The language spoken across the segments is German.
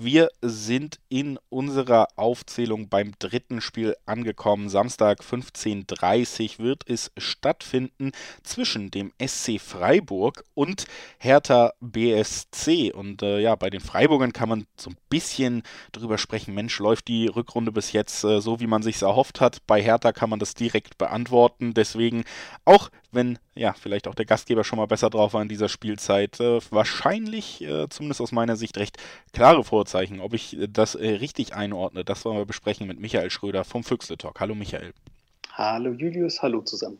Wir sind in unserer Aufzählung beim dritten Spiel angekommen. Samstag 15.30 Uhr wird es stattfinden zwischen dem SC Freiburg und Hertha BSC. Und äh, ja, bei den Freiburgern kann man so ein bisschen drüber sprechen. Mensch, läuft die Rückrunde bis jetzt äh, so, wie man sich erhofft hat. Bei Hertha kann man das direkt beantworten. Deswegen, auch wenn ja, vielleicht auch der Gastgeber schon mal besser drauf war in dieser Spielzeit, äh, wahrscheinlich, äh, zumindest aus meiner Sicht, recht klare Vorzeichen ob ich das äh, richtig einordne. Das wollen wir besprechen mit Michael Schröder vom Füchsle Talk. Hallo Michael. Hallo Julius, hallo zusammen.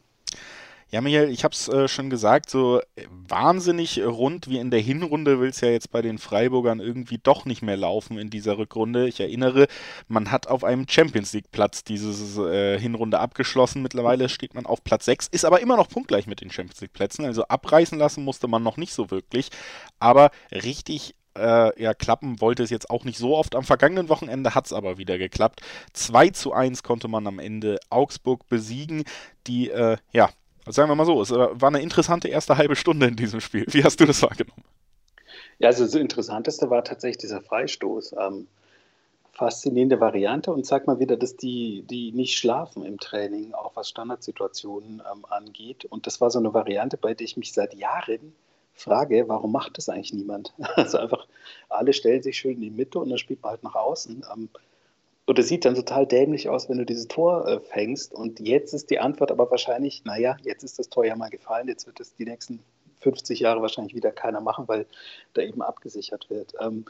Ja, Michael, ich habe es äh, schon gesagt, so äh, wahnsinnig rund wie in der Hinrunde will es ja jetzt bei den Freiburgern irgendwie doch nicht mehr laufen in dieser Rückrunde. Ich erinnere, man hat auf einem Champions League-Platz diese äh, Hinrunde abgeschlossen. Mittlerweile steht man auf Platz 6, ist aber immer noch punktgleich mit den Champions League-Plätzen. Also abreißen lassen musste man noch nicht so wirklich. Aber richtig äh, ja, klappen wollte es jetzt auch nicht so oft. Am vergangenen Wochenende hat es aber wieder geklappt. 2 zu 1 konnte man am Ende Augsburg besiegen, die, äh, ja, sagen wir mal so, es äh, war eine interessante erste halbe Stunde in diesem Spiel. Wie hast du das wahrgenommen? Ja, also das Interessanteste war tatsächlich dieser Freistoß. Ähm, faszinierende Variante und zeigt mal wieder, dass die, die nicht schlafen im Training, auch was Standardsituationen ähm, angeht. Und das war so eine Variante, bei der ich mich seit Jahren Frage, warum macht das eigentlich niemand? Also einfach, alle stellen sich schön in die Mitte und dann spielt man halt nach außen. Ähm, und es sieht dann total dämlich aus, wenn du dieses Tor äh, fängst. Und jetzt ist die Antwort aber wahrscheinlich, naja, jetzt ist das Tor ja mal gefallen, jetzt wird es die nächsten 50 Jahre wahrscheinlich wieder keiner machen, weil da eben abgesichert wird. Ähm,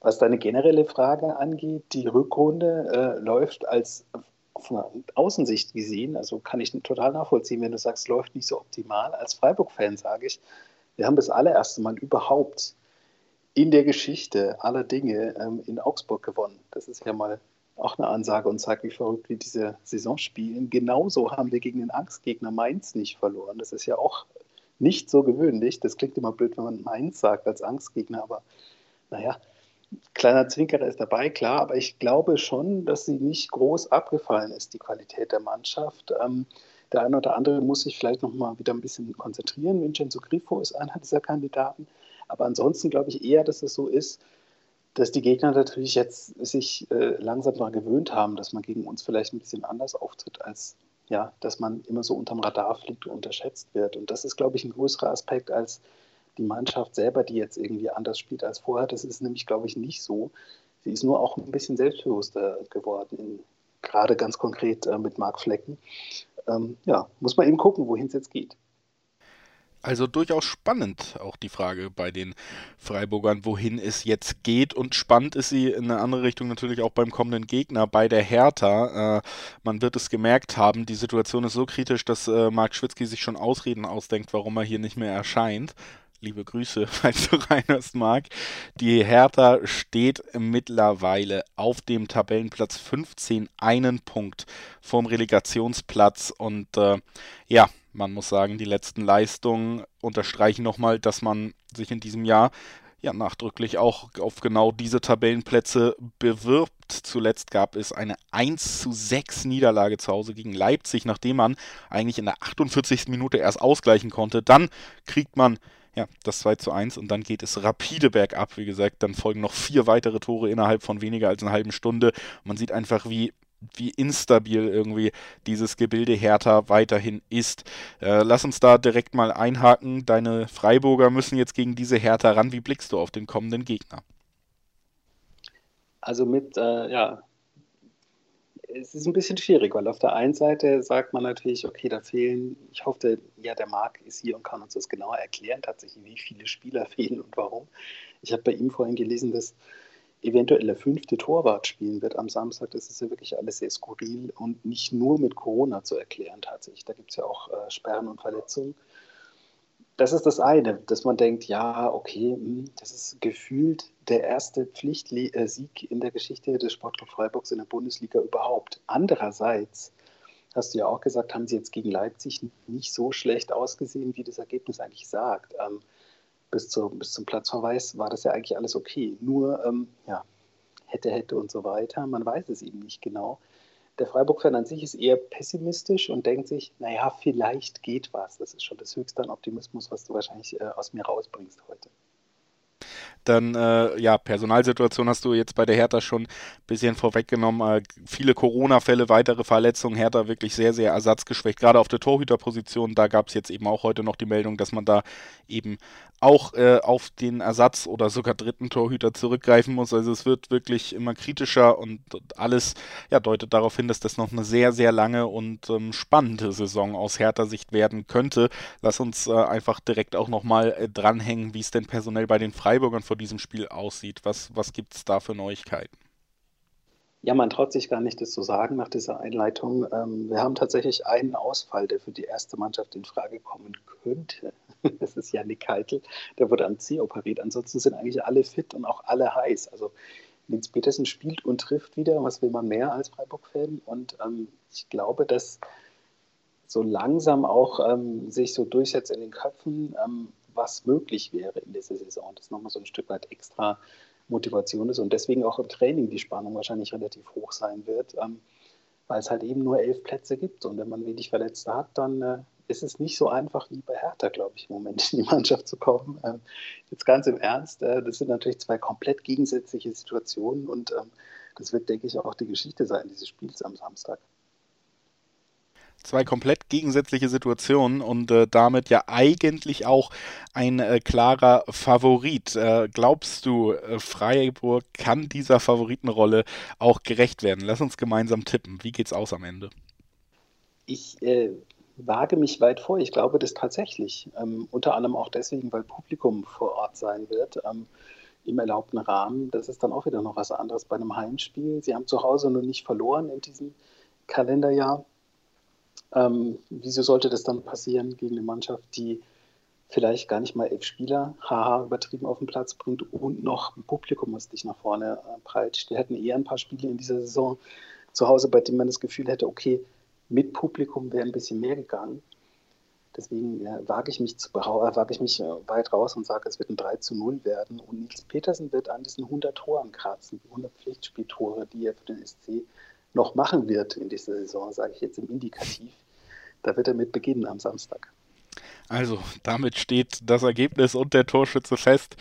was deine generelle Frage angeht, die Rückrunde äh, läuft als von Außensicht gesehen, also kann ich total nachvollziehen, wenn du sagst, läuft nicht so optimal. Als Freiburg-Fan sage ich, wir haben das allererste Mal überhaupt in der Geschichte aller Dinge ähm, in Augsburg gewonnen. Das ist ja mal auch eine Ansage und zeigt, wie verrückt wir diese Saison spielen. Genauso haben wir gegen den Angstgegner Mainz nicht verloren. Das ist ja auch nicht so gewöhnlich. Das klingt immer blöd, wenn man Mainz sagt als Angstgegner, aber naja, kleiner Zwinkerer ist dabei, klar, aber ich glaube schon, dass sie nicht groß abgefallen ist, die Qualität der Mannschaft. Ähm, der eine oder andere muss sich vielleicht noch mal wieder ein bisschen konzentrieren. Vincenzo Grifo ist einer dieser Kandidaten. Aber ansonsten glaube ich eher, dass es so ist, dass die Gegner natürlich jetzt sich äh, langsam daran gewöhnt haben, dass man gegen uns vielleicht ein bisschen anders auftritt, als ja, dass man immer so unterm Radar fliegt und unterschätzt wird. Und das ist, glaube ich, ein größerer Aspekt als die Mannschaft selber, die jetzt irgendwie anders spielt als vorher. Das ist nämlich, glaube ich, nicht so. Sie ist nur auch ein bisschen selbstbewusster geworden, in, gerade ganz konkret äh, mit Marc Flecken ähm, ja, muss man eben gucken, wohin es jetzt geht. Also durchaus spannend auch die Frage bei den Freiburgern, wohin es jetzt geht. Und spannend ist sie in eine andere Richtung natürlich auch beim kommenden Gegner, bei der Hertha. Äh, man wird es gemerkt haben, die Situation ist so kritisch, dass äh, Marc Schwitzky sich schon Ausreden ausdenkt, warum er hier nicht mehr erscheint liebe Grüße, falls du reinhörst, Marc. Die Hertha steht mittlerweile auf dem Tabellenplatz 15, einen Punkt vom Relegationsplatz. Und äh, ja, man muss sagen, die letzten Leistungen unterstreichen nochmal, dass man sich in diesem Jahr ja nachdrücklich auch auf genau diese Tabellenplätze bewirbt. Zuletzt gab es eine 1 zu 6 Niederlage zu Hause gegen Leipzig, nachdem man eigentlich in der 48. Minute erst ausgleichen konnte. Dann kriegt man ja, das 2 zu 1 und dann geht es rapide bergab. Wie gesagt, dann folgen noch vier weitere Tore innerhalb von weniger als einer halben Stunde. Man sieht einfach, wie wie instabil irgendwie dieses Gebilde Hertha weiterhin ist. Äh, lass uns da direkt mal einhaken. Deine Freiburger müssen jetzt gegen diese Hertha ran. Wie blickst du auf den kommenden Gegner? Also mit, äh, ja, es ist ein bisschen schwierig, weil auf der einen Seite sagt man natürlich, okay, da fehlen, ich hoffe, ja, der Marc ist hier und kann uns das genauer erklären, tatsächlich, wie viele Spieler fehlen und warum. Ich habe bei ihm vorhin gelesen, dass eventuell der fünfte Torwart spielen wird am Samstag. Das ist ja wirklich alles sehr skurril und nicht nur mit Corona zu erklären tatsächlich. Da gibt es ja auch äh, Sperren und Verletzungen das ist das eine, dass man denkt, ja, okay, hm, das ist gefühlt der erste Pflichtsieg äh, in der Geschichte des Sportclub Freiburgs in der Bundesliga überhaupt. Andererseits, hast du ja auch gesagt, haben sie jetzt gegen Leipzig nicht so schlecht ausgesehen, wie das Ergebnis eigentlich sagt. Ähm, bis, zu, bis zum Platzverweis war das ja eigentlich alles okay. Nur, ähm, ja, hätte, hätte und so weiter. Man weiß es eben nicht genau. Der Freiburg-Fan an sich ist eher pessimistisch und denkt sich, naja, vielleicht geht was. Das ist schon das Höchste an Optimismus, was du wahrscheinlich äh, aus mir rausbringst heute. Dann, äh, ja, Personalsituation hast du jetzt bei der Hertha schon ein bisschen vorweggenommen. Äh, viele Corona-Fälle, weitere Verletzungen. Hertha wirklich sehr, sehr ersatzgeschwächt. Gerade auf der Torhüterposition, da gab es jetzt eben auch heute noch die Meldung, dass man da eben auch äh, auf den Ersatz oder sogar dritten Torhüter zurückgreifen muss. Also es wird wirklich immer kritischer und alles ja, deutet darauf hin, dass das noch eine sehr, sehr lange und ähm, spannende Saison aus Hertha Sicht werden könnte. Lass uns äh, einfach direkt auch nochmal äh, dranhängen, wie es denn personell bei den Freiburgern vor diesem Spiel aussieht. Was, was gibt es da für Neuigkeiten? Ja, man traut sich gar nicht, das zu sagen nach dieser Einleitung. Ähm, wir haben tatsächlich einen Ausfall, der für die erste Mannschaft in Frage kommen könnte. Das ist Janik Keitel, der wurde am C operiert. Ansonsten sind eigentlich alle fit und auch alle heiß. Also Linz Petersen spielt und trifft wieder. Was will man mehr als Freiburg-Fan? Und ähm, ich glaube, dass so langsam auch ähm, sich so durchsetzt in den Köpfen, ähm, was möglich wäre in dieser Saison. Das nochmal so ein Stück weit extra Motivation ist und deswegen auch im Training die Spannung wahrscheinlich relativ hoch sein wird, ähm, weil es halt eben nur elf Plätze gibt und wenn man wenig Verletzte hat, dann äh, ist es nicht so einfach wie bei Hertha, glaube ich, im Moment in die Mannschaft zu kommen. Ähm, jetzt ganz im Ernst, äh, das sind natürlich zwei komplett gegensätzliche Situationen und ähm, das wird, denke ich, auch die Geschichte sein dieses Spiels am Samstag zwei komplett gegensätzliche Situationen und äh, damit ja eigentlich auch ein äh, klarer Favorit. Äh, glaubst du, äh, Freiburg kann dieser Favoritenrolle auch gerecht werden? Lass uns gemeinsam tippen. Wie geht's aus am Ende? Ich äh, wage mich weit vor. Ich glaube das tatsächlich. Ähm, unter anderem auch deswegen, weil Publikum vor Ort sein wird. Ähm, im erlaubten Rahmen. Das ist dann auch wieder noch was anderes bei einem Heimspiel. Sie haben zu Hause nur nicht verloren in diesem Kalenderjahr. Ähm, wieso sollte das dann passieren gegen eine Mannschaft, die vielleicht gar nicht mal elf Spieler, haha, übertrieben auf den Platz bringt und noch ein Publikum, was dich nach vorne äh, peitscht? Wir hätten eher ein paar Spiele in dieser Saison zu Hause, bei denen man das Gefühl hätte, okay, mit Publikum wäre ein bisschen mehr gegangen. Deswegen äh, wage ich mich, zu, äh, wage ich mich weit raus und sage, es wird ein 3 zu 0 werden. Und Nils Petersen wird an diesen 100 Toren kratzen, die 100 Pflichtspieltore, die er für den SC noch machen wird in dieser Saison, sage ich jetzt im Indikativ. Da wird er mit beginnen am Samstag. Also, damit steht das Ergebnis und der Torschütze fest.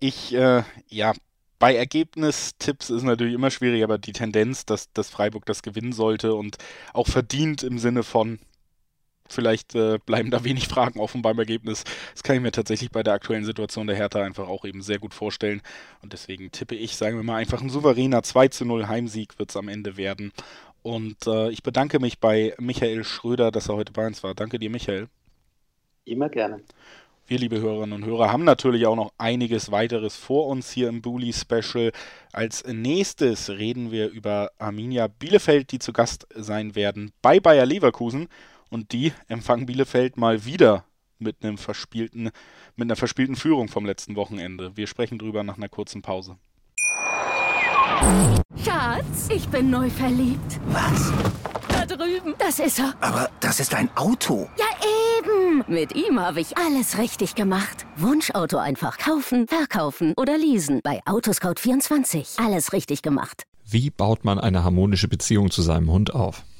Ich, äh, ja, bei Ergebnistipps ist natürlich immer schwierig, aber die Tendenz, dass, dass Freiburg das gewinnen sollte und auch verdient im Sinne von, vielleicht äh, bleiben da wenig Fragen offen beim Ergebnis. Das kann ich mir tatsächlich bei der aktuellen Situation der Hertha einfach auch eben sehr gut vorstellen. Und deswegen tippe ich, sagen wir mal, einfach ein souveräner 2 zu 0 Heimsieg wird es am Ende werden. Und äh, ich bedanke mich bei Michael Schröder, dass er heute bei uns war. Danke dir, Michael. Immer gerne. Wir, liebe Hörerinnen und Hörer, haben natürlich auch noch einiges weiteres vor uns hier im Bully Special. Als nächstes reden wir über Arminia Bielefeld, die zu Gast sein werden bei Bayer Leverkusen. Und die empfangen Bielefeld mal wieder mit einem verspielten, mit einer verspielten Führung vom letzten Wochenende. Wir sprechen drüber nach einer kurzen Pause. Schatz, ich bin neu verliebt. Was? Da drüben. Das ist er. Aber das ist ein Auto. Ja, eben. Mit ihm habe ich alles richtig gemacht. Wunschauto einfach kaufen, verkaufen oder leasen. Bei Autoscout24. Alles richtig gemacht. Wie baut man eine harmonische Beziehung zu seinem Hund auf?